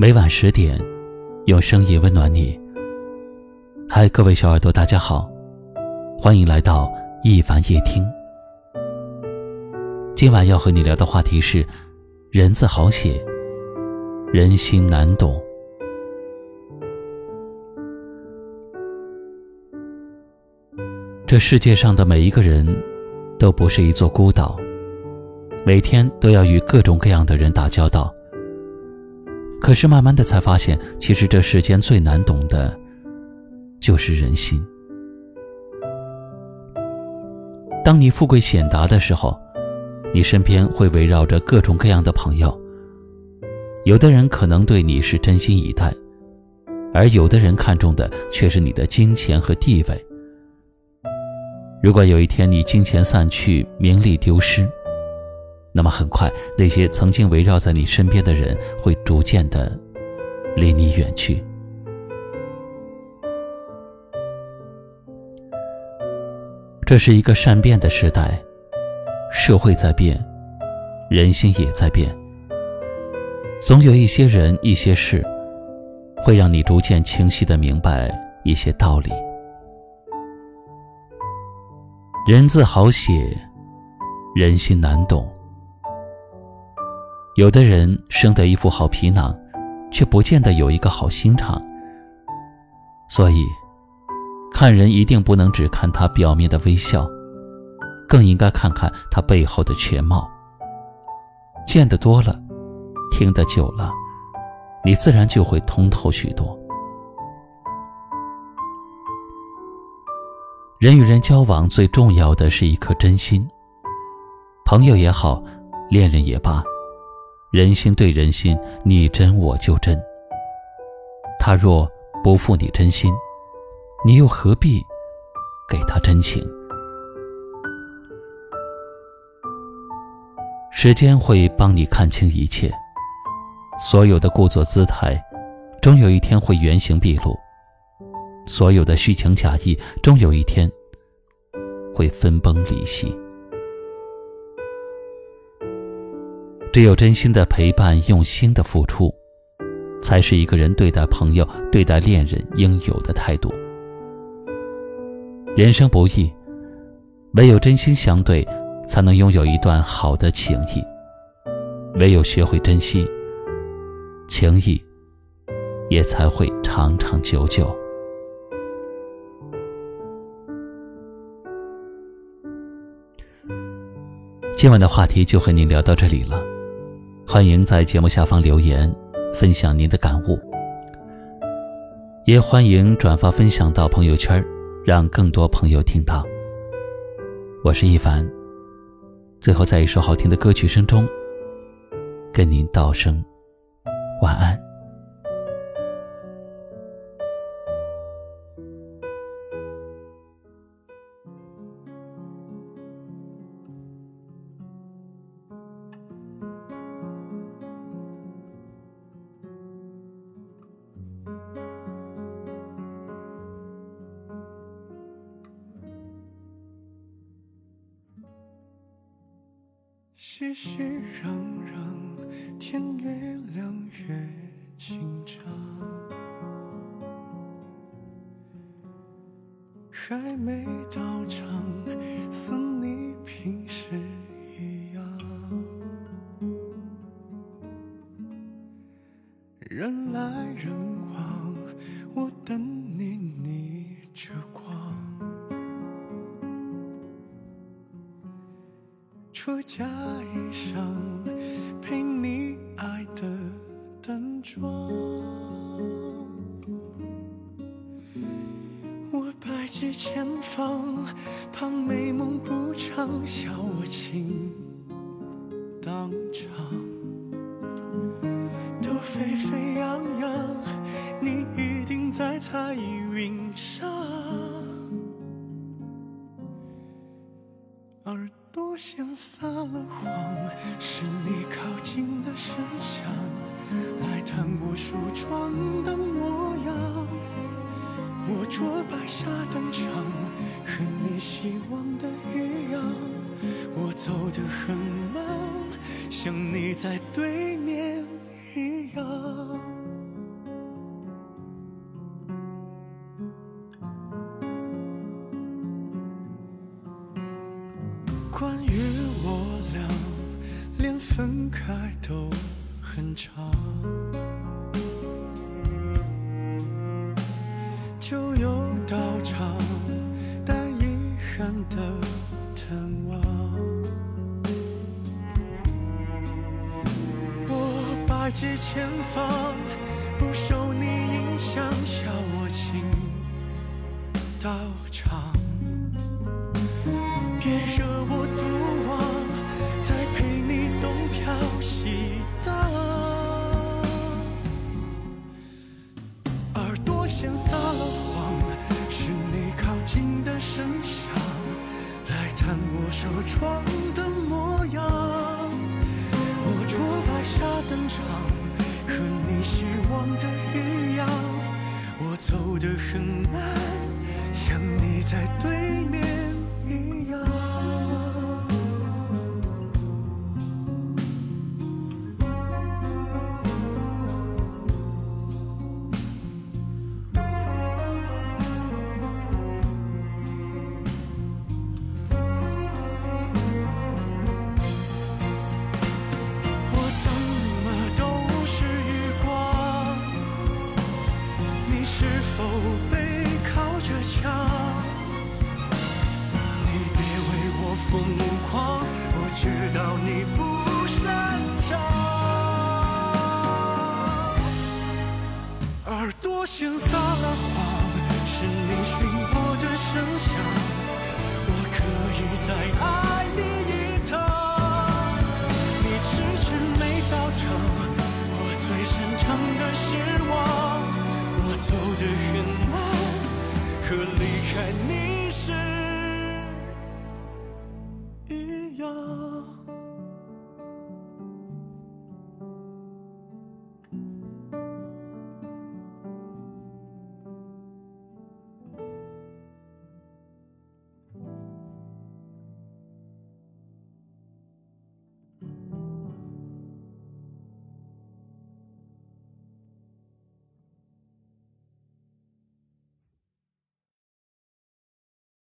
每晚十点，用声音温暖你。嗨，各位小耳朵，大家好，欢迎来到一凡夜听。今晚要和你聊的话题是：人字好写，人心难懂。这世界上的每一个人，都不是一座孤岛，每天都要与各种各样的人打交道。可是慢慢的才发现，其实这世间最难懂的，就是人心。当你富贵显达的时候，你身边会围绕着各种各样的朋友。有的人可能对你是真心以待，而有的人看重的却是你的金钱和地位。如果有一天你金钱散去，名利丢失，那么很快那些曾经围绕在你身边的人会逐渐的离你远去。这是一个善变的时代，社会在变，人心也在变。总有一些人、一些事，会让你逐渐清晰的明白一些道理。人字好写，人心难懂。有的人生得一副好皮囊，却不见得有一个好心肠。所以，看人一定不能只看他表面的微笑，更应该看看他背后的全貌。见得多了，听得久了，你自然就会通透许多。人与人交往最重要的是一颗真心。朋友也好，恋人也罢，人心对人心，你真我就真。他若不负你真心，你又何必给他真情？时间会帮你看清一切，所有的故作姿态，终有一天会原形毕露。所有的虚情假意，终有一天会分崩离析。只有真心的陪伴，用心的付出，才是一个人对待朋友、对待恋人应有的态度。人生不易，唯有真心相对，才能拥有一段好的情谊。唯有学会珍惜，情谊也才会长长久久。今晚的话题就和您聊到这里了，欢迎在节目下方留言，分享您的感悟，也欢迎转发分享到朋友圈，让更多朋友听到。我是一凡，最后在一首好听的歌曲声中，跟您道声晚安。熙熙攘攘，天越亮越紧张，还没到场，似你平时一样，人来人往，我等你，逆着光。出嫁衣裳，陪你爱的淡妆。我百计千方，怕美梦不长，笑我情当场。都沸沸扬扬，你一定在彩云上。像撒了谎，是你靠近的声响，来探我梳妆的模样。我着白纱登场，和你希望的一样。我走得很慢，像你在对面一样。连分开都很长，就有道场，带遗憾的探望。我百计千方，不受你影响，笑我情到场。望的一样。我走得很慢，像你在对面疯狂，我知道你不擅长。耳朵先撒了谎，是你寻我的声响。一样。